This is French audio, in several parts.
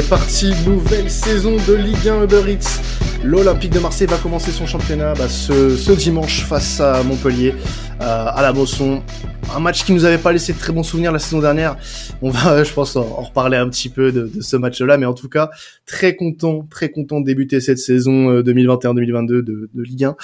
c'est parti, nouvelle saison de Ligue 1 Uber Eats. L'Olympique de Marseille va commencer son championnat bah, ce, dimanche face à Montpellier, euh, à la Mosson. Un match qui nous avait pas laissé de très bons souvenirs la saison dernière. On va, je pense, en, reparler un petit peu de, ce match-là, mais en tout cas, très content, très content de débuter cette saison 2021-2022 de, de, Ligue 1.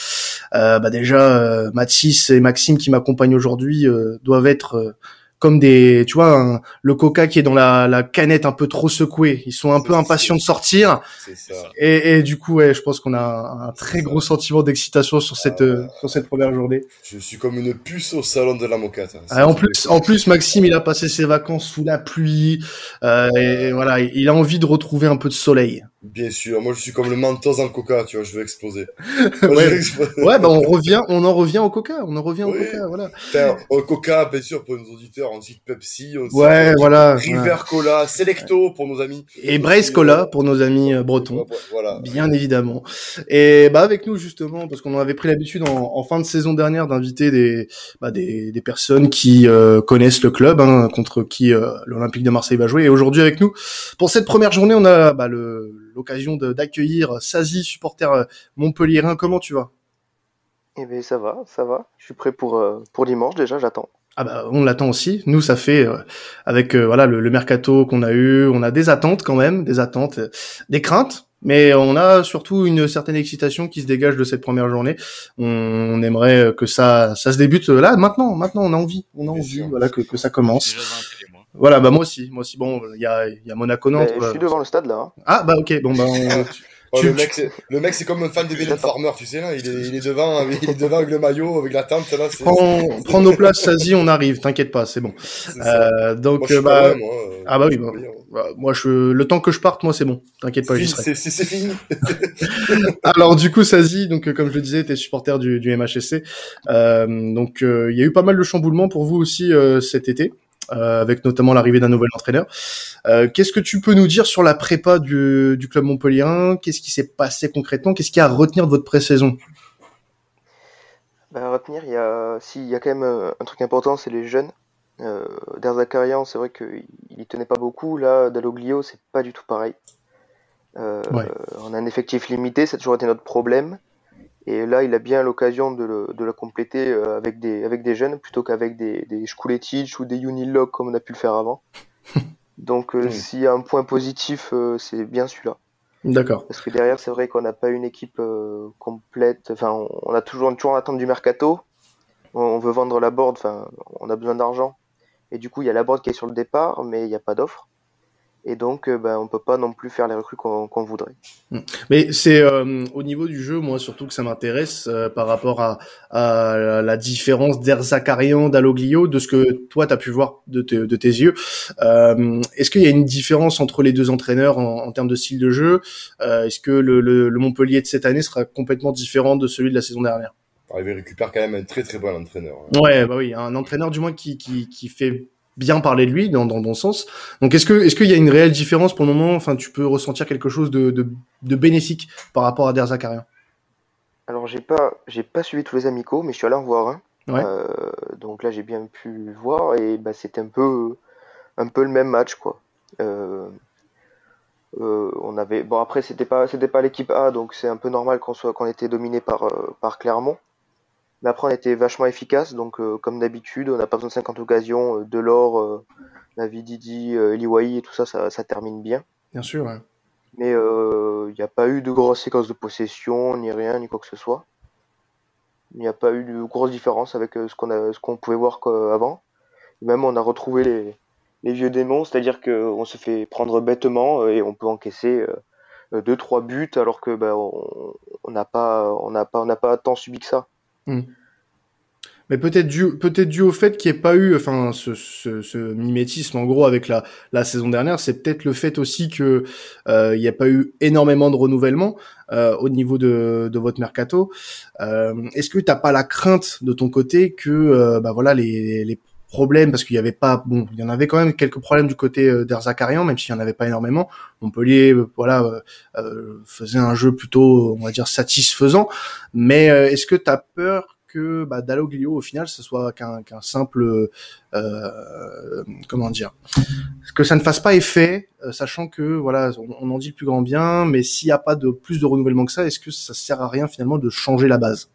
Euh, bah déjà, Mathis et Maxime qui m'accompagnent aujourd'hui doivent être comme des, tu vois, le Coca qui est dans la, la, canette un peu trop secouée. Ils sont un peu impatients de sortir. Ça. Et, et, du coup, ouais, je pense qu'on a un très gros sentiment d'excitation sur cette euh, sur cette première journée. Je suis comme une puce au salon de la moquette. Hein. Ah, en plus, en plus, Maxime, il a passé ses vacances sous la pluie. Euh, et voilà, il a envie de retrouver un peu de soleil. Bien sûr, moi je suis comme le mentos dans le coca, tu vois, je veux exploser. ouais, ouais bah on revient, on en revient au coca, on en revient au coca, voilà. Au coca, bien sûr, pour nos auditeurs, on cite Pepsi, on ouais, voilà, River Cola, Selecto pour nos amis. Et Brace Cola pour nos amis euh, bretons. Voilà. Bien évidemment. Et bah avec nous justement, parce qu'on avait pris l'habitude en, en, fin de saison dernière d'inviter des, bah, des, des personnes qui euh, connaissent le club, hein, contre qui euh, l'Olympique de Marseille va jouer. Et aujourd'hui avec nous, pour cette première journée, on a bah, le l'occasion d'accueillir Sazi, supporter euh, montpelliérain. Comment tu vas? Eh bien, ça va, ça va. Je suis prêt pour, euh, pour dimanche déjà, j'attends. Ah bah on l'attend aussi. Nous ça fait euh, avec voilà le, mercato qu'on a eu, on a des attentes quand même, des attentes, des craintes, mais on a surtout une certaine excitation qui se dégage de cette première journée. On, aimerait que ça ça se débute là maintenant, maintenant on a envie, on a envie voilà que, que ça commence. Voilà, bah moi aussi, moi aussi. Bon, il y a, y a Monaco Nantes. Je suis devant le stade là. Hein. Ah bah ok, bon bah. On... Oh, le, mec, c'est, le mec, c'est comme un fan de Belen Farmer, tu sais, là. Il est, il est devant, il est devant avec le maillot, avec la tente, là. Prends, prends nos places, Sazi, on arrive, t'inquiète pas, c'est bon. Euh, donc, moi, bah, moi, euh, ah bah oui, bah, bah, moi, je, le temps que je parte, moi, c'est bon. T'inquiète pas, j'y serai. C'est, c'est, fini. Alors, du coup, Sazi, donc, comme je le disais, t'es supporter du, du MHSC. Euh, donc, euh, il y a eu pas mal de chamboulements pour vous aussi, euh, cet été. Euh, avec notamment l'arrivée d'un nouvel entraîneur. Euh, qu'est-ce que tu peux nous dire sur la prépa du, du club montpellierin? Qu'est-ce qui s'est passé concrètement? Qu'est-ce qu'il y a à retenir de votre pré-saison? Bah, À retenir, il y a, si, il y a quand même euh, un truc important, c'est les jeunes. Euh, Derzakarian, c'est vrai qu'il y tenait pas beaucoup. Là, Dalloglio, c'est pas du tout pareil. Euh, On a un effectif limité, ça a toujours été notre problème. Et là, il a bien l'occasion de, le, de la compléter euh, avec des, avec des jeunes plutôt qu'avec des, des ou des Unilog comme on a pu le faire avant. Donc, euh, s'il y a un point positif, euh, c'est bien celui-là. D'accord. Parce que derrière, c'est vrai qu'on n'a pas une équipe complète. Enfin, on, a toujours, toujours en attente du mercato. On, veut vendre la board. Enfin, on a besoin d'argent. Et du coup, il y a la board qui est sur le départ, mais il n'y a pas d'offre et donc euh, ben, on peut pas non plus faire les recrues qu'on voudrait. Mm. Mais c'est euh, au niveau du jeu, moi surtout que ça m'intéresse euh, par rapport à, à, la différence d'Erzakarian, d'Aloglio, de ce que toi tu as pu voir de, de tes yeux. Est-ce qu'il y a une différence entre les deux entraîneurs en, en termes de style de jeu? Est-ce que le, le, le, Montpellier de cette année sera complètement différent de celui de la saison dernière? Il récupère quand même un très très bon entraîneur. Ouais, bah oui, un entraîneur du moins qui, qui, qui fait bien parler de lui dans, dans bon sens. Donc est-ce que est-ce qu'il y a une réelle différence pour le moment? Enfin, tu peux ressentir quelque chose de, de, de bénéfique par rapport à Der Zakarian Alors j'ai pas j'ai pas suivi tous les amicaux, mais je suis allé en voir un. Euh, donc là j'ai bien pu voir et bah, c'était un peu un peu le même match quoi. Euh, euh, on avait bon après c'était pas c'était pas l'équipe A donc c'est un peu normal qu'on soit qu'on était dominé par par Clermont. Mais après, on était vachement efficace. Donc, euh, comme d'habitude, on n'a pas besoin de 50 occasions. Euh, Delors, euh, Navididi, euh, Eliwai et tout ça, ça, termine bien. Bien sûr, Mais il n'y a pas eu de grosses séquences de possession, ni rien, ni quoi que ce soit. Il n'y a pas eu de grosses différences avec ce qu'on pouvait voir avant. même, on a retrouvé les, les vieux démons, c'est-à-dire qu'on se fait prendre bêtement et on peut encaisser deux trois buts alors que on n'a pas on n'a pas on n'a pas tant subi que ça. Hmm. Mais peut-être dû, peut-être dû au fait qu'il n'y ait pas eu, enfin, ce, ce, ce, mimétisme en gros avec la, la saison dernière, c'est peut-être le fait aussi que euh, il n'y a pas eu énormément de renouvellement euh, au niveau de, de votre mercato. Euh, Est-ce que t'as pas la crainte de ton côté que, euh, bah voilà, les, les problèmes parce qu'il y avait pas bon il y en avait quand même quelques problèmes du côté euh, d'Erzakarian même s'il y en avait pas énormément. Montpellier euh, voilà euh, euh, faisait un jeu plutôt on va dire satisfaisant. Mais est-ce que tu as peur que bah, Dalloglio au final ce soit qu'un simple euh, comment dire que ça ne fasse pas effet, euh, sachant que voilà on, en dit le plus grand bien, mais s'il n'y a pas de plus de renouvellement que ça, est-ce que ça sert à rien finalement de changer la base?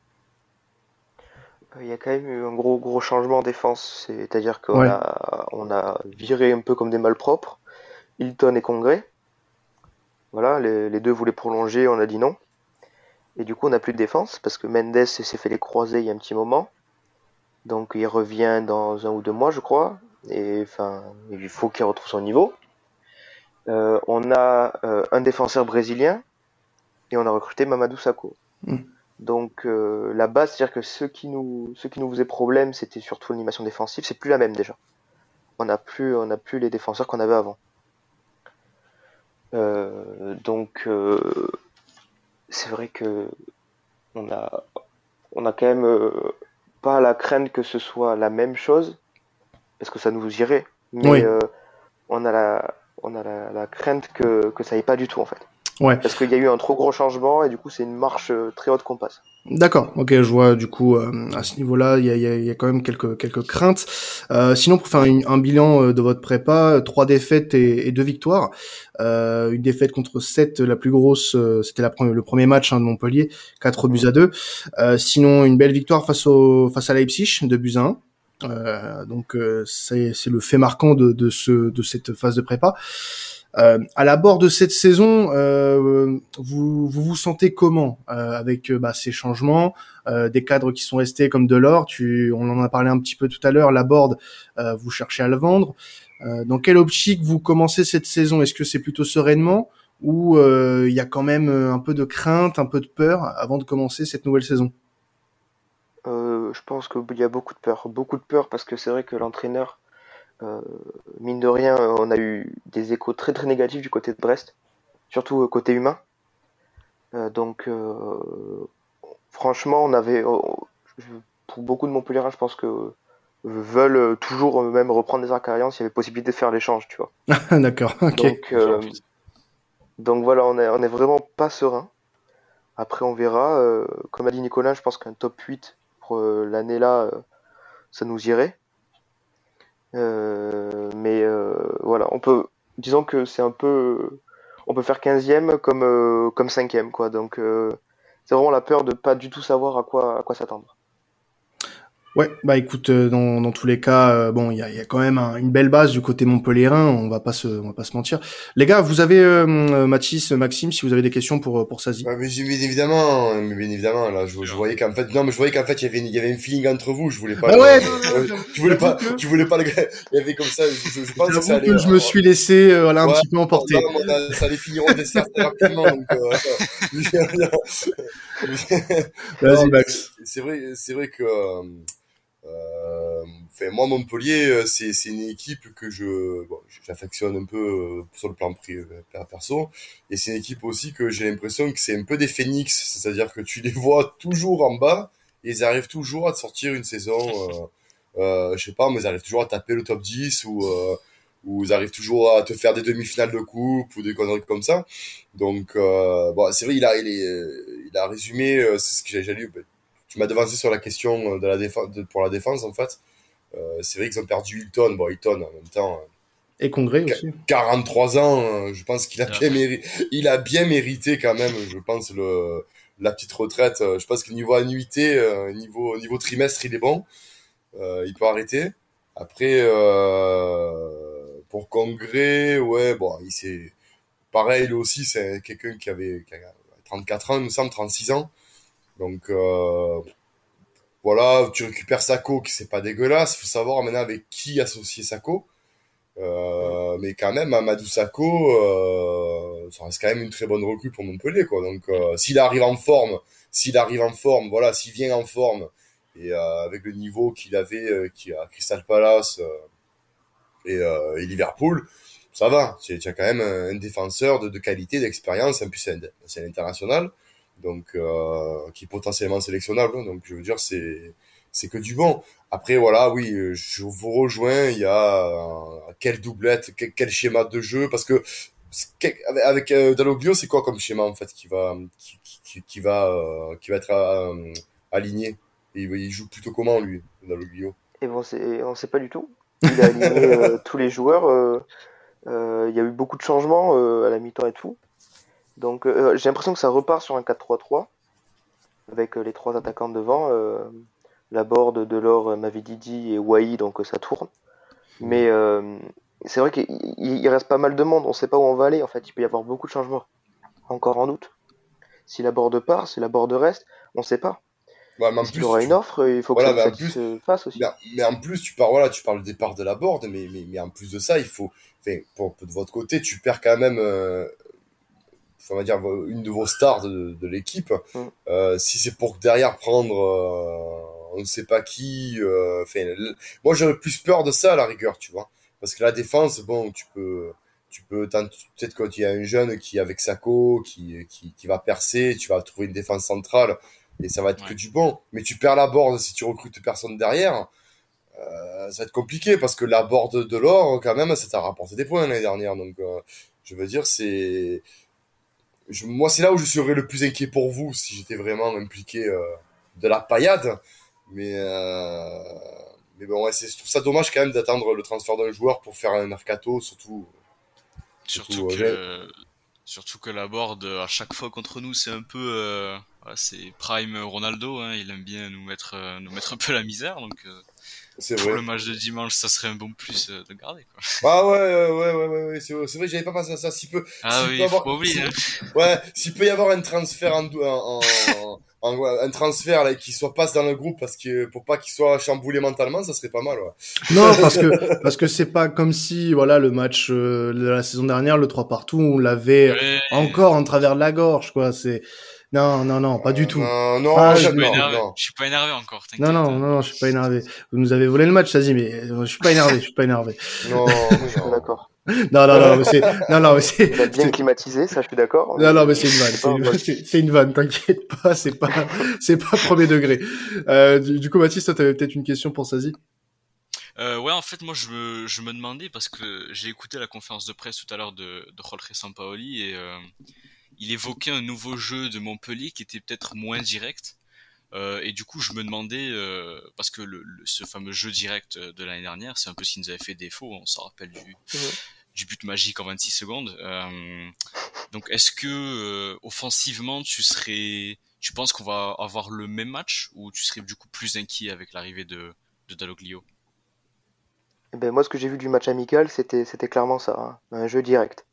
Il y a quand même eu un gros gros changement en défense, c'est-à-dire qu'on a, on a viré un peu comme des malpropres Hilton et Congrès. Voilà, les, deux voulaient prolonger, on a dit non. Et du coup, on n'a plus de défense parce que Mendes s'est fait les croiser il y a un petit moment. Donc il revient dans un ou deux mois, je crois. Et enfin, il faut qu'il retrouve son niveau. Euh, on a euh, un défenseur brésilien et on a recruté Mamadou Sakho. Hmm. Donc euh, la base, c'est-à-dire que ce qui nous, ce qui nous faisait problème, c'était surtout l'animation défensive. C'est plus la même déjà. On n'a plus, on a plus les défenseurs qu'on avait avant. Euh, donc euh, c'est vrai que on a, on a quand même pas la crainte que ce soit la même chose, parce que ça nous irait. Mais on a la, on a la, la crainte que, que ça aille pas du tout en fait. Ouais. Parce qu'il y a eu un trop gros changement et du coup c'est une marche euh, très haute qu'on passe. D'accord, ok, je vois du coup euh, à ce niveau-là, il y a, y, y a, quand même quelques quelques craintes. Euh, sinon, pour faire un, bilan euh, de votre prépa, trois défaites et, et deux victoires. Euh, une défaite contre 7, la plus grosse, c'était la le premier match hein, de Montpellier, 4 buts à 2. sinon, une belle victoire face au face à Leipzig, 2 buts à 1. donc c'est le fait marquant de, de ce de cette phase de prépa. Euh, à la bord de cette saison, euh, vous, vous, vous sentez comment euh, avec euh, bah, ces changements, euh, des cadres qui sont restés comme Delors Tu, on en a parlé un petit peu tout à l'heure. La board, vous cherchez à le vendre. dans quelle optique vous commencez cette saison? Est-ce que c'est plutôt sereinement ou il y a quand même un peu de crainte, un peu de peur avant de commencer cette nouvelle saison? Je pense qu'il y a beaucoup de peur, beaucoup de peur parce que c'est vrai que l'entraîneur euh, mine de rien, euh, on a eu des échos très très négatifs du côté de Brest, surtout euh, côté humain. donc, franchement, on avait, pour beaucoup de Montpellier, je pense que veulent toujours même reprendre des Arcarians s'il y avait possibilité de faire l'échange, tu vois. D'accord. Donc, donc voilà, on est, on est vraiment pas serein. Après, on verra. comme a dit Nicolas, je pense qu'un top 8 pour l'année là, ça nous irait. Euh, mais euh, voilà, on peut, disons que c'est un peu, on peut faire 15e comme euh, comme 5e quoi. Donc c'est vraiment la peur de pas du tout savoir à quoi à quoi s'attendre. Ouais, bah écoute, euh, dans, dans tous les cas, euh, bon, il y a, y a, quand même une belle base du côté montpellierin, on va pas se, on va pas se mentir. Les gars, vous avez euh, Mathis, Maxime, si vous avez des questions pour pour Sazi. Ouais, mais bien évidemment, bien évidemment, là, je, je voyais qu'en fait, non, mais je voyais qu'en fait, il y avait, il y avait un feeling entre vous, je voulais pas. Ah ouais. je voulais pas, je voulais pas. Il y avait comme ça, je, je pense que ça allait. je me suis laissé, voilà, un petit peu emporter. Non, ça allait finir au dessert rapidement. Vas-y, Max. C'est vrai, c'est vrai que. Euh, enfin, moi, Montpellier, euh, c'est une équipe que je bon, j'affectionne un peu euh, sur le plan perso, et c'est une équipe aussi que j'ai l'impression que c'est un peu des phénix, c'est-à-dire que tu les vois toujours en bas et ils arrivent toujours à te sortir une saison, euh, je sais pas, mais ils arrivent toujours à taper le top 10 ou euh, ou ils arrivent toujours à te faire des demi-finales de coupe ou des conneries comme ça. Donc, bon, c'est vrai, il a, il, il a résumé, c'est ce que j'ai lu, tu m'as devancé sur la question de la défense, pour la défense en fait. Euh, c'est vrai qu'ils ont perdu Hilton. Bon, Hilton en même temps. Euh, Et Congrès aussi. 43 ans, euh, je pense qu'il a bien mérité. Il a bien mérité quand même, je pense le la petite retraite. Je pense que niveau annuité, niveau niveau trimestre, il est bon. il peut arrêter. Après, pour Congrès, ouais, bon, il s'est pareil, lui aussi, c'est quelqu'un qui avait, qui 34 ans, il me semble, 36 ans. Donc euh, voilà, tu récupères Sako, qui c'est pas dégueulasse. Faut savoir maintenant avec qui associer Sako. Euh, mais quand même, Amadou Sako, euh, ça reste quand même une très bonne recrue pour Montpellier, quoi. Donc, s'il arrive en forme, s'il arrive en forme, voilà, s'il vient en forme et avec le niveau qu'il avait, qui a Crystal Palace et, Liverpool, ça va. Tu as quand même un, défenseur de, de qualité, d'expérience, en plus c'est international donc euh, qui est potentiellement sélectionnable. Hein. Donc je veux dire, c'est c'est que du bon. Après voilà, oui, je vous rejoins. Il y a euh, quelle doublette, quel, schéma de jeu, parce que avec, avec euh, Daloglio, c'est quoi comme schéma en fait qui va qui, qui, qui va euh, qui va être euh, aligné? Et il, joue plutôt comment, lui, dans le Guillaume Et bon, on sait pas du tout. Il a aligné tous les joueurs. il y a eu beaucoup de changements à la mi-temps et tout. Donc j'ai l'impression que ça repart sur un 4-3-3 avec les trois attaquants devant la board de l'or Mavididi et Wai, donc ça tourne. Mais euh, c'est vrai qu'il reste pas mal de monde, on sait pas où on va aller en fait, il peut y avoir beaucoup de changements. Encore en août. Si la board part, si la board reste, on sait pas. Ouais, mais il y aura une offre, il faut que ça, se fasse aussi. Mais, en plus, tu parles, voilà, tu parles du départ de la board, mais, mais, mais en plus de ça, il faut, pour, de votre côté, tu perds quand même, euh, on va dire, une de vos stars de, de l'équipe. Mm. Euh, si c'est pour derrière prendre euh, on ne sait pas qui. Euh, moi j'aurais plus peur de ça à la rigueur, tu vois, parce que la défense, bon, tu peux, tu peux peut-être quand il y a un jeune qui avec Sako, qui, qui, qui va percer, tu vas trouver une défense centrale et ça va être que du bon. Mais tu perds la board si tu recrutes personne derrière. Euh, ça va être compliqué parce que la board de l'or, quand même, ça t'a rapporté des points l'année dernière. Donc, euh, je veux dire, c'est. Moi, c'est là où je serais le plus inquiet pour vous si j'étais vraiment impliqué de la paillade. Mais, euh, mais bon, ouais, je trouve ça dommage quand même d'attendre le transfert d'un joueur pour faire un mercato, surtout. Surtout, que, surtout que la board, à chaque fois contre nous, c'est un peu. Euh, c'est Prime Ronaldo, hein, il aime bien nous mettre, euh, nous mettre un peu la misère. Donc, euh, pour vrai. le match de dimanche, ça serait un bon plus de garder. Quoi. Ah ouais, ouais, ouais, ouais, ouais c'est vrai, j'avais pas pensé à ça. Si peu, ah oui, faut pas oublier. Hein. Ouais, s'il peut y avoir un transfert en, en, en un, transfert là, qui soit passe dans le groupe parce que pour pas qu'il soit chamboulé mentalement, ça serait pas mal. Ouais. Non, parce que parce que c'est pas comme si voilà le match euh, de la saison dernière, le 3 partout, on l'avait encore en travers de la gorge quoi. C'est non, non, non, pas du tout. Non, non, ah, je, suis je suis pas énervé encore. Non, non, non, non, je suis pas énervé. Vous nous avez volé le match, Sazi, mais euh, je suis pas énervé, je suis pas énervé. Non, je suis d'accord. Non, non, non, mais c'est, non, non, mais c'est. bien climatisé, ça, je suis d'accord. Non, non, mais c'est une vanne, c'est une, vanne, t'inquiète pas, c'est pas, c'est pas premier degré. Euh, du, coup, Mathis, toi, t'avais peut-être une question pour Sazi? Euh, ouais, en fait, moi, je me, je me demandais parce que j'ai écouté la conférence de presse tout à l'heure de, de Jorge Sampaoli et euh, il évoquait un nouveau jeu de Montpellier qui était peut-être moins direct. Euh, et du coup, je me demandais, euh, parce que le, ce fameux jeu direct de l'année dernière, c'est un peu ce qui nous avait fait défaut, on s'en rappelle du, du but magique en 26 secondes. Euh, donc, est-ce que euh, offensivement, tu serais, tu penses qu'on va avoir le même match ou tu serais du coup plus inquiet avec l'arrivée de, de Daloglio eh ben, Moi, ce que j'ai vu du match amical, c'était clairement ça, hein. un jeu direct.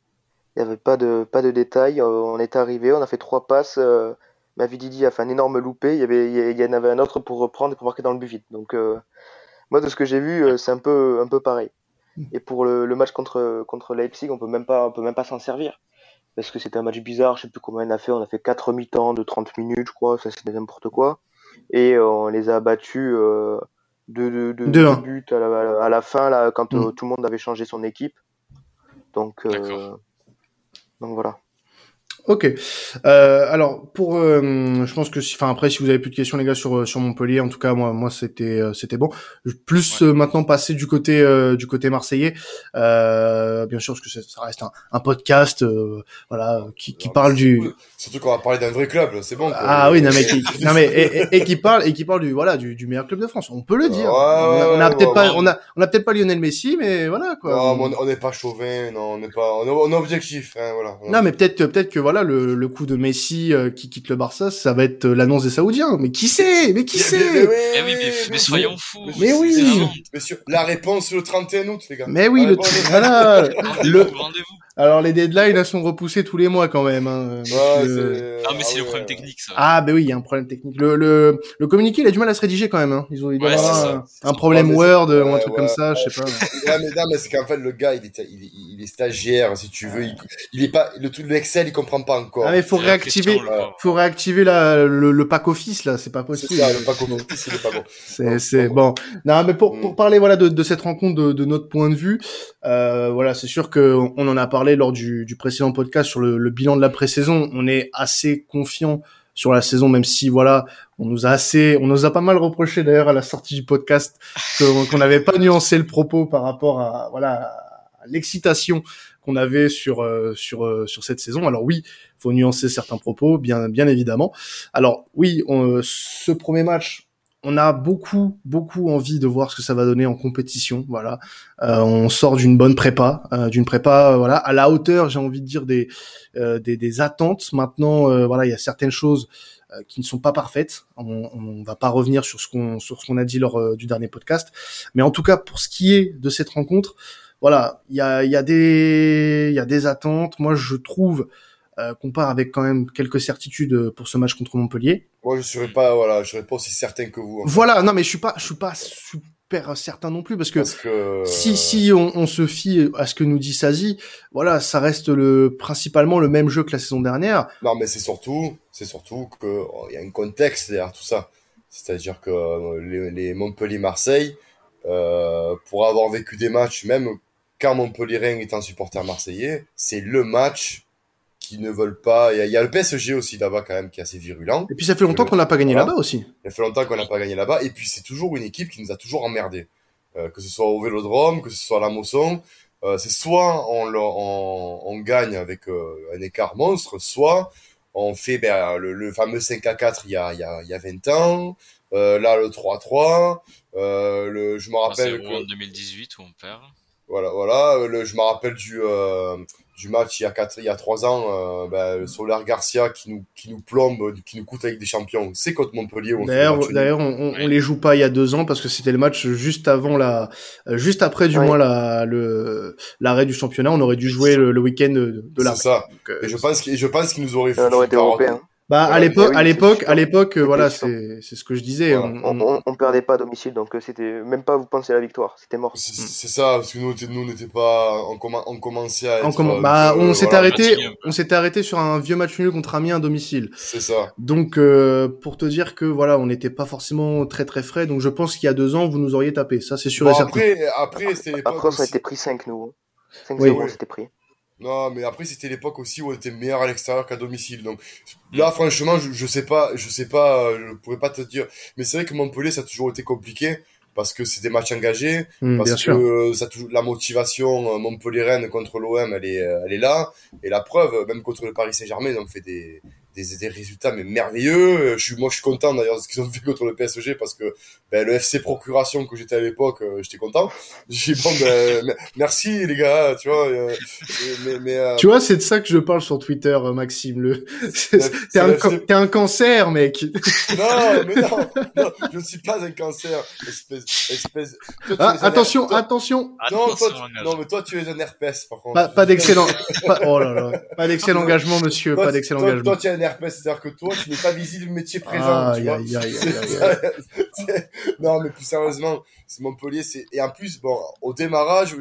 Il n'y avait pas de, pas de détails. Euh, on est arrivé, on a fait trois passes. Euh, Mavididi a fait un énorme loupé. Il y, avait, il y en avait un autre pour reprendre et pour marquer dans le but vite. Donc, moi, de ce que j'ai vu, c'est un peu, un peu pareil. Et pour le, le, match contre, contre Leipzig, on peut même pas, on peut même pas s'en servir. Parce que c'était un match bizarre, je sais plus comment on a fait, on a fait 4 mi-temps de 30 minutes, je crois, ça c'était n'importe quoi. Et euh, on les a battus euh, de, de, de, buts à la, à la, fin, là, quand mm. euh, tout le monde avait changé son équipe. Donc, euh, donc voilà. Ok. Euh, alors pour, euh, je pense que, enfin après, si vous avez plus de questions les gars sur sur Montpellier, en tout cas moi moi c'était euh, c'était bon. Plus euh, maintenant passer du côté du côté marseillais, bien sûr parce que ça reste un, un podcast, voilà, qui, qui parle du. Surtout qu'on va parler d'un vrai club, c'est bon. Ah oui, non mais qui, non mais et, et, qui parle et qui parle du voilà du, du meilleur club de France. On peut le dire. on a, peut-être pas, on a on a peut-être pas Lionel Messi, mais voilà quoi. Non, on n'est pas chauvin, non, on n'est pas, on est, objectif, hein, voilà. Non mais peut-être peut-être que voilà le, le coup de Messi euh, qui quitte le Barça, ça va être euh, l'annonce des Saoudiens. Mais qui sait Mais qui sait mais, oui, mais, soyons fous. Mais, oui. la réponse le 31 août, les gars. Mais oui, le voilà. le alors les deadlines elles sont repoussées tous les mois quand même. Hein, euh, ah mais c'est le problème technique ça. Ah ben oui, il y a un problème technique. Le, le, le communiqué il a du mal à se rédiger quand même. Hein. Ils ont il un, problème Word ou un truc comme ça, je sais pas. Ouais, mais non, mais c'est qu'en fait le gars il est, il, est stagiaire si tu veux. Il, il est pas le tout de l'Excel il comprend pas encore. Ah mais faut réactiver, faut réactiver la, le, le pack office là, c'est pas possible. Ça, le pack office il est pas bon. C'est c'est bon. Non mais pour pour parler voilà de, de cette rencontre de, de notre point de vue, euh, voilà c'est sûr que on en a parlé lors du, du précédent podcast sur le, bilan de la pré-saison. On est assez confiant sur la saison, même si voilà, on nous a assez, on nous a pas mal reproché d'ailleurs à la sortie du podcast qu'on n'avait pas nuancé le propos par rapport à voilà l'excitation qu'on avait sur euh, sur euh, sur cette saison. Alors oui, faut nuancer certains propos, bien bien évidemment. Alors oui, ce premier match, on a beaucoup, beaucoup envie de voir ce que ça va donner en compétition. Voilà, euh, on sort d'une bonne prépa, euh, d'une prépa, euh, voilà, à la hauteur, j'ai envie de dire des des, attentes. Maintenant, voilà, il y a certaines choses qui ne sont pas parfaites. On, on va pas revenir sur ce qu'on sur ce qu'on a dit lors du dernier podcast, mais en tout cas pour ce qui est de cette rencontre, voilà, il y a y a des il y a des attentes. Moi, je trouve euh, qu'on part avec quand même quelques certitudes pour ce match contre Montpellier. Moi, je serais pas, voilà, je serais pas aussi certain que vous. Voilà, non, mais je suis pas, je suis pas super certain non plus parce que, si si on, se fie à ce que nous dit Sazi, voilà, ça reste le principalement le même jeu que la saison dernière. Non, mais c'est surtout, c'est surtout que oh, il y a un contexte derrière tout ça. C'est-à-dire que euh, les, Montpellier-Marseille, euh, pour avoir vécu des matchs, même quand Montpellier est un supporter marseillais, c'est le match qui ne veulent pas. Il y, a, le PSG aussi là-bas quand même qui est assez virulent. Et puis ça fait longtemps qu'on n'a pas gagné là-bas aussi. Ça fait longtemps qu'on n'a pas gagné là-bas. Et puis c'est toujours une équipe qui nous a toujours emmerdé. Euh, que ce soit au Vélodrome, que ce soit à la Mosson. Euh, c'est soit on, on, on, gagne avec euh, un écart monstre, soit on fait ben, le, fameux 5 à 4 il y a, il y a, il y a 20 ans. Euh, là, le 3-3. Euh, le, je me rappelle. C'est en 2018 où on perd. Voilà, voilà. Le, je me rappelle du, euh, du match il y a quatre, il y a trois ans, euh, ben, Soler Garcia qui nous, qui nous plombe, qui nous coûte avec des champions. C'est contre Montpellier. D'ailleurs, d'ailleurs, on, on, les joue pas il y a deux ans parce que c'était le match juste avant la, juste après du moins la, le, l'arrêt du championnat. On aurait dû jouer le, week-end de, de C'est ça. Euh, et je pense, je pense qu'ils nous auraient fait. aurait été européen. Bah à l'époque, à l'époque, à l'époque, voilà, c'est c'est ce que je disais. On, on, on, perdait pas à domicile, donc euh, c'était même pas vous pensez à la victoire, c'était mort. C'est ça, parce que nous, nous n'était pas, on, on, commençait à. Être, euh, bah, on s'est arrêté, on s'est arrêté sur un vieux match nul contre Amiens à domicile. C'est ça. Donc euh, pour te dire que voilà, on n'était pas forcément très très frais, donc je pense qu'il y a deux ans, vous nous auriez tapé, ça c'est sûr bon, et certain. Après, après, c'était Après, on a été pris 5 nous. 5-0, oui. on s'était pris. Non, mais après c'était l'époque aussi où on était meilleur à l'extérieur qu'à domicile. Donc là, franchement, je, je sais pas, je sais pas, je pourrais pas te dire. Mais c'est vrai que Montpellier, ça a toujours été compliqué parce que c'est des matchs engagés, mmh, parce que sûr. ça la motivation euh, Montpellier-Rennes contre l'OM, elle est, elle est là. Et la preuve, même contre le Paris Saint-Germain, ils ont fait des, des, des, résultats mais merveilleux. Je suis, moi, je suis content d'ailleurs de ce qu'ils ont fait contre le PSG parce que ben, le FC Procuration que j'étais à l'époque, euh, j'étais content. J'ai bon, ben, merci les gars, tu vois. Euh, mais, mais, euh, tu vois, c'est de ça que je parle sur Twitter, Maxime. Le, t'es un, cancer, mec. Non, mais non, non, je ne suis pas un cancer, espèce, espèce. ah, attention, attention. Non, toi, non, mais toi, tu es un herpès, par contre. Pas, pas d'excellent, oh là là, pas d'excellent engagement, monsieur, pas d'excellent engagement. Toi, tu es un herpès, c'est-à-dire que toi, tu n'es pas visible métier présent. tu vois non, mais plus sérieusement, c'est Montpellier, c'est et en plus, bon, au démarrage,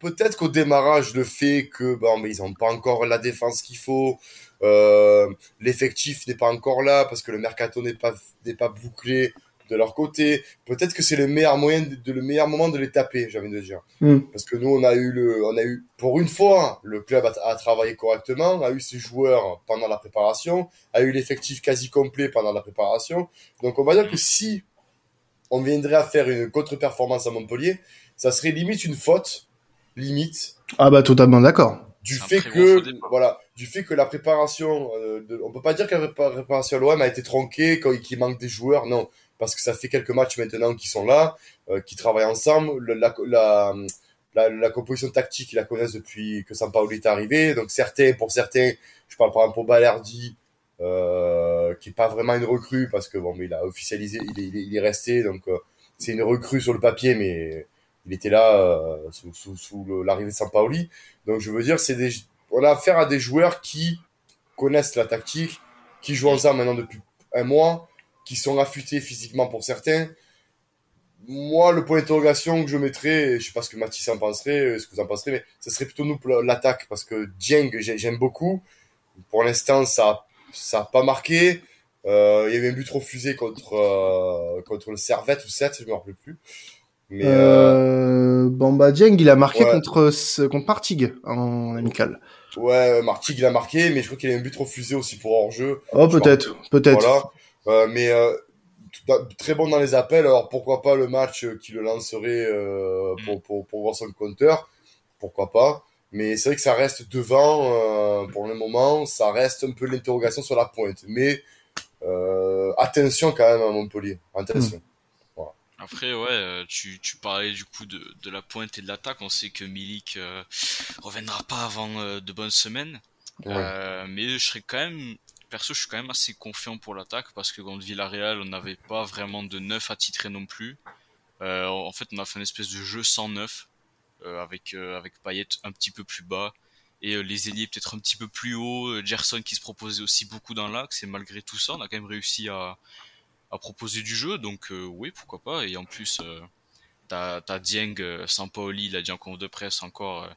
peut-être qu'au démarrage, le fait que bon, mais ils n'ont pas encore la défense qu'il faut, euh, l'effectif n'est pas encore là parce que le mercato n'est pas n'est pas bouclé de leur côté. Peut-être que c'est le meilleur moyen, de, le meilleur moment de les taper, j'ai envie de dire. Mm. Parce que nous, on a eu le, on a eu, pour une fois, le club a, a, travaillé correctement, a eu ses joueurs pendant la préparation, a eu l'effectif quasi complet pendant la préparation. Donc, on va dire que si on viendrait à faire une contre-performance à Montpellier, ça serait limite une faute, limite. Ah bah totalement d'accord. Du fait que voilà, du fait que la préparation, euh, de, on peut pas dire que la préparation à l'OM a été tronquée, qu'il manque des joueurs, non parce que ça fait quelques matchs maintenant qui sont là, euh, qui travaillent ensemble. La, la, la, la, composition tactique, ils la connaissent depuis que Sampaoli est arrivé. Donc certains, pour certains, je parle par exemple pour Balerdi, euh, qui est pas vraiment une recrue parce que bon, mais il a officialisé, il est, il est, resté. Donc euh, c'est une recrue sur le papier, mais il était là euh, sous, sous, sous l'arrivée de Sampaoli. Donc je veux dire, c'est des, on a affaire à des joueurs qui connaissent la tactique, qui jouent ensemble maintenant depuis un mois qui sont affûtés physiquement pour certains. Moi, le point d'interrogation que je mettrais, je sais pas ce que Mathis en penserait, ce que vous en penserez, mais ce serait plutôt nous l'attaque, parce que Dieng, j'aime beaucoup. Pour l'instant, ça, ça a pas marqué. Euh, il y avait un but refusé contre, euh, contre le Servette ou 7, je me rappelle plus. Mais euh... Bamba Dieng, il a marqué contre, contre Martigues en amical. Ouais, Martigues, il a marqué, mais je crois qu'il y a un but refusé aussi pour hors-jeu. Oh, peut-être, peut-être. Voilà. Euh, mais euh, très bon dans les appels. Alors pourquoi pas le match qui le lancerait euh, pour, mm. pour, pour voir son compteur Pourquoi pas? Mais c'est vrai que ça reste devant euh, pour le moment, ça reste un peu l'interrogation sur la pointe. Mais euh, attention quand même à Montpellier. Attention. Hmm. Après, ouais, tu, tu parlais du coup de, de la pointe et de l'attaque. On sait que Milik reviendra pas avant de bonnes semaines. mais je serais quand même perso, je suis quand même assez confiant pour l'attaque parce que contre Villarreal, on n'avait pas vraiment de neuf à titrer non plus. Euh, en fait, on a fait une espèce de jeu sans neuf euh, avec euh, avec Payet un petit peu plus bas et les ailiers peut-être un petit peu plus haut. Gerson qui se proposait aussi beaucoup dans l'axe et malgré tout ça, on a quand même réussi à à proposer du jeu. Donc oui, pourquoi pas. Et en plus T'as, t'as Dieng euh, Sampaoli, il a dit en conf de presse encore, euh,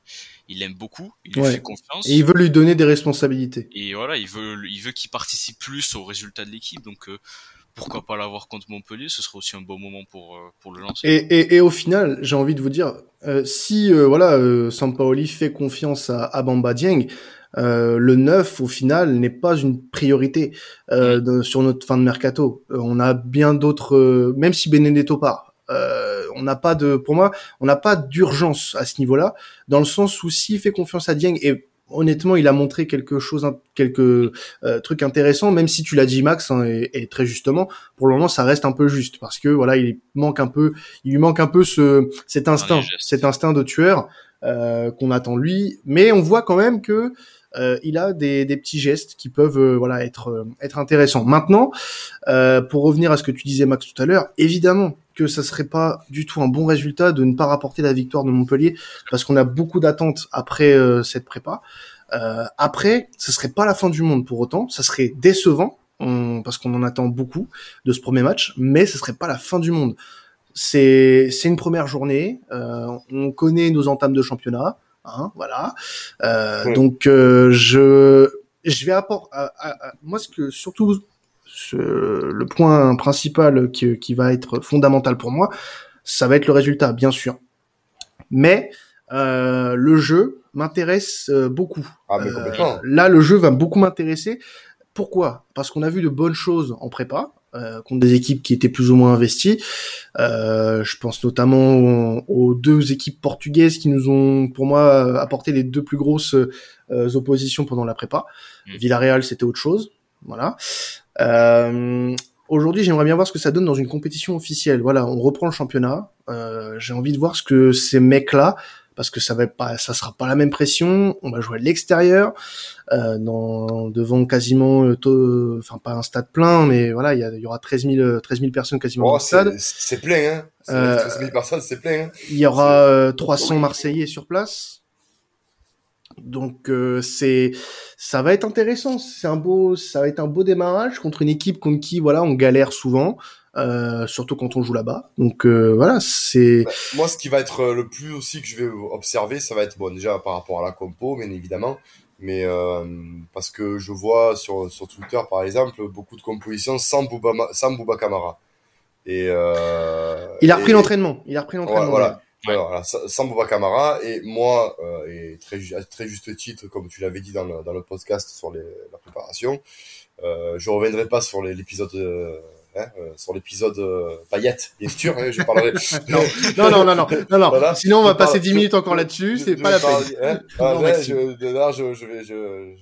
il l'aime beaucoup, il lui fait confiance. Et il veut lui donner des responsabilités. Et voilà, il veut, il veut qu'il participe plus au résultat de l'équipe, donc euh, pourquoi pas l'avoir contre Montpellier, ce serait aussi un bon moment pour, pour le lancer. Et, et, et au final, j'ai envie de vous dire, si voilà, Sampaoli fait confiance à, à Bamba Dieng, le 9 au final n'est pas une priorité mm. sur notre fin de mercato. on a bien d'autres, même si Benedetto part, euh, on n'a pas de, pour moi, on n'a pas d'urgence à ce niveau-là, dans le sens où s'il fait confiance à Dieng et honnêtement, il a montré quelque chose, quelques euh, trucs intéressants, même si tu l'as dit Max hein, et, très justement. Pour le moment, ça reste un peu juste parce que voilà, il manque un peu, il lui manque un peu ce cet instinct, cet instinct de tueur euh, qu'on attend lui. Mais on voit quand même que euh, il a des, des, petits gestes qui peuvent euh, voilà être euh, être intéressants. Maintenant, pour revenir à ce que tu disais Max tout à l'heure, évidemment que ça serait pas du tout un bon résultat de ne pas rapporter la victoire de Montpellier parce qu'on a beaucoup d'attentes après cette prépa. après, ce serait pas la fin du monde pour autant, ça serait décevant parce qu'on en attend beaucoup de ce premier match, mais ce serait pas la fin du monde. C'est c'est une première journée, on connaît nos entames de championnat, Hein, voilà. Euh, donc euh, je je vais apporter moi ce que surtout le point principal qui, qui va être fondamental pour moi, ça va être le résultat, bien sûr. Mais euh, le jeu m'intéresse euh, beaucoup. Ah, mais complètement. là, le jeu va beaucoup m'intéresser. Pourquoi? Parce qu'on a vu de bonnes choses en prépa. Euh, contre des équipes qui étaient plus ou moins investies. Euh, je pense notamment aux, deux équipes portugaises qui nous ont, pour moi, apporté les deux plus grosses euh, oppositions pendant la prépa. Mm. Villarreal, c'était autre chose. Voilà. Aujourd'hui, j'aimerais bien voir ce que ça donne dans une compétition officielle. Voilà, on reprend le championnat. J'ai envie de voir ce que ces mecs-là parce que ça va pas, ça sera pas la même pression. On va jouer à l'extérieur, euh, dans devant quasiment, euh, enfin pas un stade plein, mais voilà, il y, y, aura 13 000, 13 000 personnes quasiment dans le stade. C'est plein, hein. Euh, 13 000 personnes, c'est plein. Hein. Il y aura 300 euh, Marseillais sur place. Donc euh, c'est ça va être intéressant, c'est un beau ça va être un beau démarrage contre une équipe contre qui voilà, on galère souvent. Euh, surtout quand on joue là-bas. Donc euh, voilà, c'est. Bah, moi, ce qui va être euh, le plus aussi que je vais observer, ça va être bon déjà par rapport à la compo, bien évidemment, mais euh, parce que je vois sur sur Twitter par exemple beaucoup de compositions sans Bouba sans Bouba Kamara. Et il a repris l'entraînement. Il a repris l'entraînement. voilà. voilà. Sans Bouba Kamara et moi et très très juste titre comme tu l'avais dit dans le, dans le podcast sur les, la préparation, euh, je reviendrai pas sur l'épisode Hein, euh, sur l'épisode euh, paillette, bien sûr, hein, je parlerai. non, non, non, non, non, non, Voilà. Sinon, on va passer 10 minutes encore là-dessus, c'est pas la peine. Hein, ah, ouais, je, là, je, je vais, je,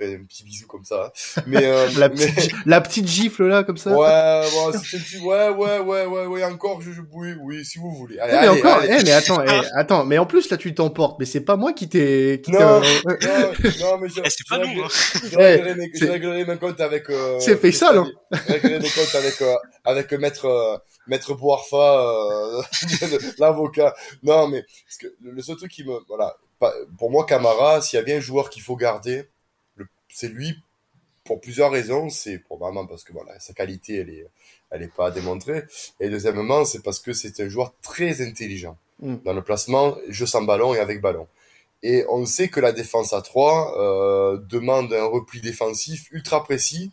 un petit bisou comme ça. Mais, euh, la, petite, la petite gifle là, comme ça. Ouais, ouais, petit... ouais, ouais, ouais, ouais, ouais, encore, je, oui, oui, si vous voulez. Allez, mais allez, encore, allez. Eh, mais attends, eh, attends, mais en plus là, tu t'emportes, mais c'est pas moi qui t'ai. Non, non, non, mais je, eh, c'est pas nous. Hein. Je réglerai, mes, je réglerai mes comptes avec. Euh, c'est fait ça, non Je réglerai mes comptes avec euh, avec maître euh, maître Boarfa, euh, l'avocat. Non, mais parce que le seul truc qui me, voilà, pour moi, Camara, s'il y a bien un joueur qu'il faut garder c'est lui pour plusieurs raisons. C'est probablement parce que voilà, sa qualité, elle est, elle est pas à démontrer. Et deuxièmement, c'est parce que c'est un joueur très intelligent mm. dans le placement, jeu sans ballon et avec ballon. Et on sait que la défense à 3 euh, demande un repli défensif ultra précis,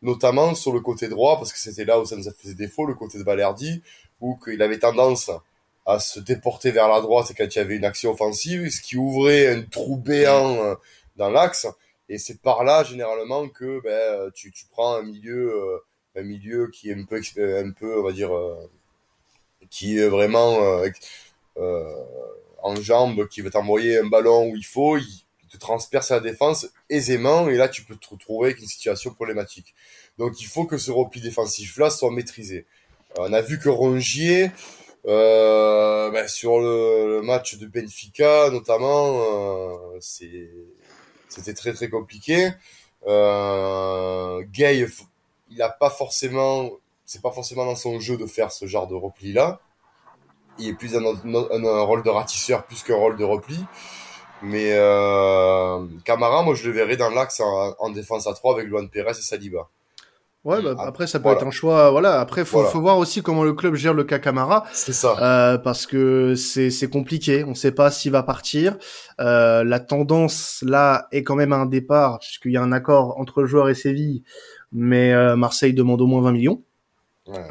notamment sur le côté droit, parce que c'était là où ça nous a fait défaut, le côté de Balerdi, où qu'il avait tendance à se déporter vers la droite quand il y avait une action offensive, ce qui ouvrait un trou béant euh, dans l'axe. Et c'est par là généralement que ben, tu, tu prends un milieu, euh, un milieu qui est un peu, un peu, on va dire, euh, qui est vraiment euh, en jambe, qui va t'envoyer un ballon où il faut, il, te transpercer la défense aisément et là tu peux te retrouver avec une situation problématique. Donc il faut que ce repli défensif-là soit maîtrisé. on a vu que Rongier, euh, ben, sur le, match de Benfica notamment, euh, c'était très très compliqué. Euh, Gay, il a pas forcément, c'est pas forcément dans son jeu de faire ce genre de repli là. Il est plus un, rôle de ratisseur plus qu'un rôle de repli. Mais euh, Camara, moi je le verrais dans l'axe en, défense à 3 avec Luan Perez et Saliba. Ouais, bah, après ça peut être un choix. Voilà, après faut, faut voir aussi comment le club gère le cas Camara. C'est ça. Euh, parce que c'est c'est compliqué. On ne sait pas s'il va partir. Euh, la tendance là est quand même à un départ puisqu'il y a un accord entre le joueur et Séville, mais euh, Marseille demande au moins 20 millions.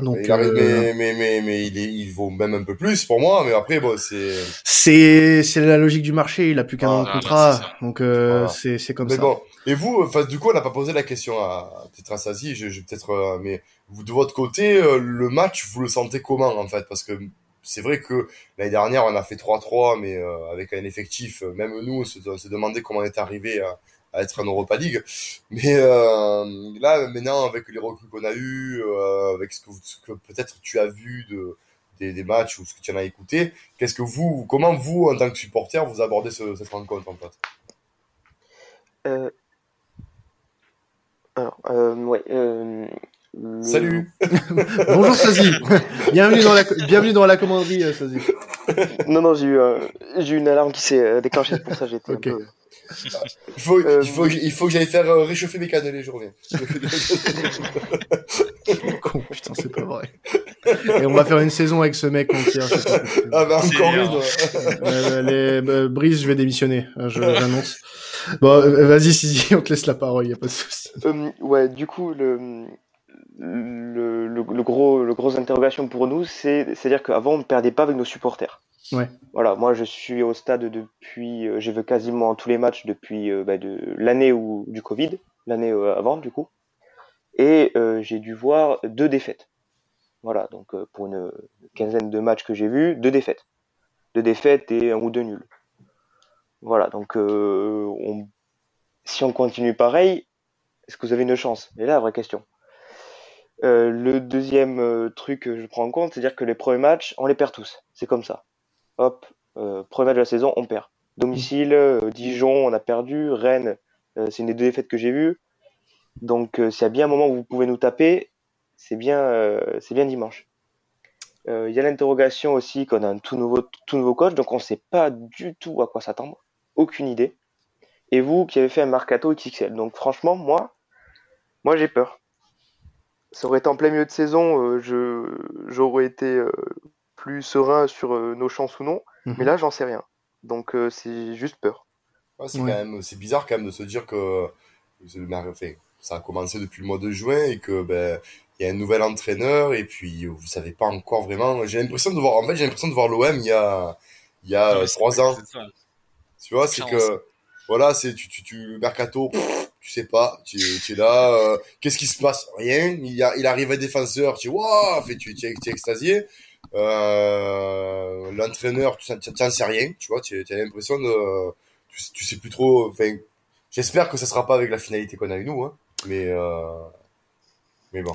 Donc, euh, mais, mais, mais, mais, il, est, il vaut même un peu plus pour moi, mais après, bon, c'est. C'est, c'est la logique du marché, il a plus qu'un de contrat, donc euh, c'est, c'est comme mais ça. Bon. Et vous, enfin, du coup, on n'a pas posé la question à, peut-être à Sazi, je, je peut-être, euh, mais vous, de votre côté, euh, le match, vous le sentez comment, en fait? Parce que c'est vrai que l'année dernière, on a fait 3-3, mais avec un effectif, même nous, on se, on se demandait comment on est arrivé à, à être en Europa League. Mais euh, là, maintenant, avec les recrues qu'on a eu, euh, avec ce que, que peut-être tu as vu de, des, des, matchs ou ce que tu en as écouté, qu'est-ce que vous, comment vous, en tant que supporter, vous abordez ce, cette rencontre en fait? Euh... Alors, euh, ouais. Euh, Salut. Bonjour Sazi. bienvenue dans la bienvenue dans la commanderie Sazi. non non j'ai eu une alarme qui s'est déclenchée pour ça j'étais un peu il faut, il faut, il faut que j'aille faire euh, réchauffer mes cannelés, je reviens. Con, putain, c'est pas vrai. Et on va faire une saison avec ce mec entier. Ah bah encore une. Euh, les, Brice, je vais démissionner, hein, j'annonce. Bon, euh, vas-y, Sisi, on te laisse la parole, y a pas de souci. Euh, ouais, du coup, le, le, le, le, gros, le gros interrogation pour nous, c'est, c'est-à-dire qu'avant, on ne perdait pas avec nos supporters. Voilà, moi je suis au stade depuis, euh, j'ai vu quasiment tous les matchs depuis euh, bah, l'année du Covid, l'année euh, avant du coup, et j'ai dû voir deux défaites. Voilà, donc pour une quinzaine de matchs que j'ai vus, deux défaites, deux défaites et un ou deux nuls. Voilà, donc on... si on continue pareil, est-ce que vous avez une chance? Et là, vraie question. le deuxième truc que je prends en compte, c'est-à-dire que les premiers matchs, on les perd tous. C'est comme ça hop, euh, premier match de la saison, on perd. Domicile, euh, Dijon, on a perdu. Rennes, euh, c'est une des deux défaites que j'ai vues. Donc, s'il y a bien un moment où vous pouvez nous taper, c'est bien, c'est bien dimanche. Il y a l'interrogation aussi qu'on a un tout nouveau, coach, donc on ne sait pas du tout à quoi s'attendre, aucune idée. Et vous qui avez fait un mercato XXL, donc franchement, moi, moi j'ai peur. Ça aurait été en plein milieu de saison, j'aurais été plus serein sur euh, nos chances ou non. Mais mhm. là, j'en sais rien. Donc, euh, c'est juste peur. c'est, quand même, c'est bizarre quand même de se dire que ça a commencé depuis le mois de juin et que ben il y a un nouvel entraîneur et puis vous savez pas encore vraiment. J'ai l'impression de voir en fait j'ai l'impression de voir l'OM il y a il y a trois ans. Tu vois, c'est que voilà, c'est tu tu tu mercato, tu sais pas, tu, tu es là, euh, qu'est-ce qui se passe? Rien. Il, y a, il arrive un défenseur, tu vois, fait tu, tu, es, tu es extasié. Euh, l'entraîneur, tu n'en sais rien, tu vois, tu, as l'impression de, tu, sais plus trop, j'espère que ça sera pas avec la finalité qu'on a eu nous, hein, mais, euh, mais bon.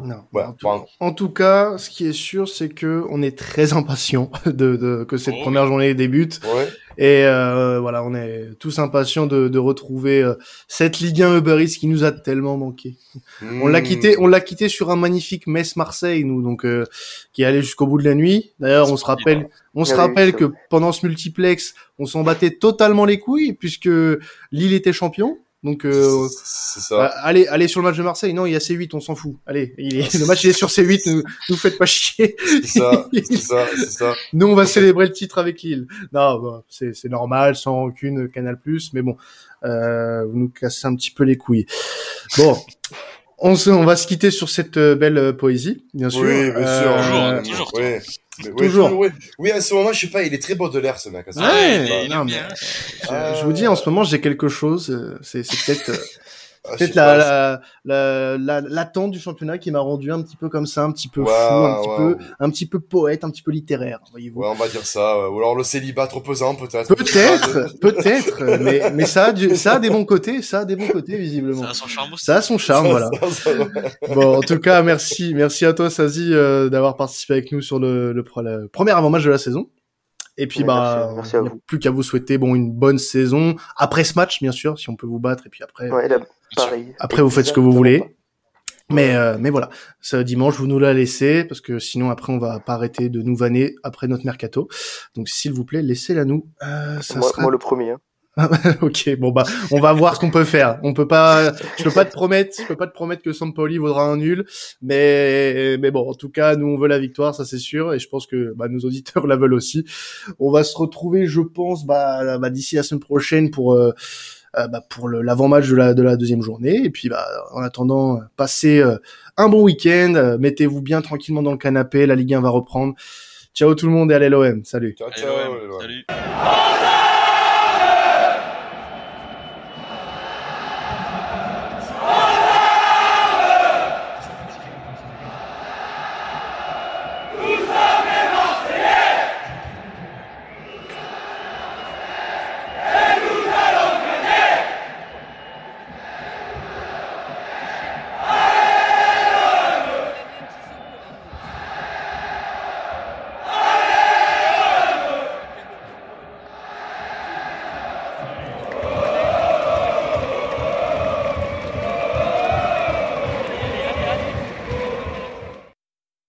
en, tout, cas, ce qui est sûr, c'est que on est très impatient de, de que cette oh. première journée débute. Ouais. Et euh, voilà, on est tous impatients de, de retrouver euh, cette Ligue 1 Uber Eats qui nous a tellement manqué. On l'a hmm. quitté, on l'a quitté sur un magnifique Metz-Marseille, nous, donc euh, qui allait jusqu'au bout de la nuit. D'ailleurs, on se rappelle, on se rappelle que pendant ce multiplex, on s'en battait totalement les couilles puisque Lille était champion. Donc, euh, ça. Bah, allez, allez sur le match de Marseille. Non, il y a C8, on s'en fout. Allez, il est, le match il est sur C8, ne nous faites pas chier. C'est ça, c'est ça, c'est ça. Nous, on va célébrer le titre avec Lille. Non, bah, c'est, c'est normal, sans aucune Canal+, mais bon, euh, vous nous cassez un petit peu les couilles. Bon. On, se, on va se quitter sur cette euh, belle euh, poésie, bien sûr. Oui, bien sûr. Euh, toujours, toujours. Oui. toujours. Oui, oui, à ce moment, je sais pas, il est très beau de l'air, ce mec. Ouais, non, mais, je, vous dis, en ce moment, j'ai quelque chose. C'est, c'est peut-être, Ah, peut-être la, la, la, l'attente du championnat qui m'a rendu un petit peu comme ça, un petit peu fou, un petit peu, un petit peu poète, un petit peu littéraire, voyez-vous. Ouais, on va dire ça. Ou alors le célibat trop pesant, peut-être. Peut-être, peut-être, mais, mais ça a du, ça a des bons côtés, ça a des bons côtés, visiblement. Ça a son charme aussi. Ça a son charme, voilà. bon, en tout cas, merci, merci à toi, Sazi, euh, d'avoir participé avec nous sur le, le, le premier avant-match de la saison. Et puis, bah, merci, merci plus qu'à vous souhaiter, bon, une bonne saison. Après ce match, bien sûr, si on peut vous battre. Et puis après, ouais, là, pareil. après, vous faites ce que vous voulez. Mais, euh, mais voilà, ce dimanche, vous nous la laissez, parce que sinon, après, on va pas arrêter de nous vanner après notre mercato. Donc, s'il vous plaît, laissez-la nous. Euh, ça moi, sera... moi, le premier. Hein. ok, bon bah, on va voir ce qu'on peut faire. On peut pas, je peux pas te promettre, je peux pas te promettre que Sampoli vaudra un nul, mais mais bon, en tout cas, nous on veut la victoire, ça c'est sûr, et je pense que bah, nos auditeurs la veulent aussi. On va se retrouver, je pense, bah, bah d'ici la semaine prochaine pour euh, euh bah, pour l'avant-match de la de la deuxième journée, et puis bah en attendant, passez euh, un bon week-end, euh, mettez-vous bien tranquillement dans le canapé, la Ligue 1 va reprendre. Ciao tout le monde et allez l'OM, salut. Ciao ciao. Salut.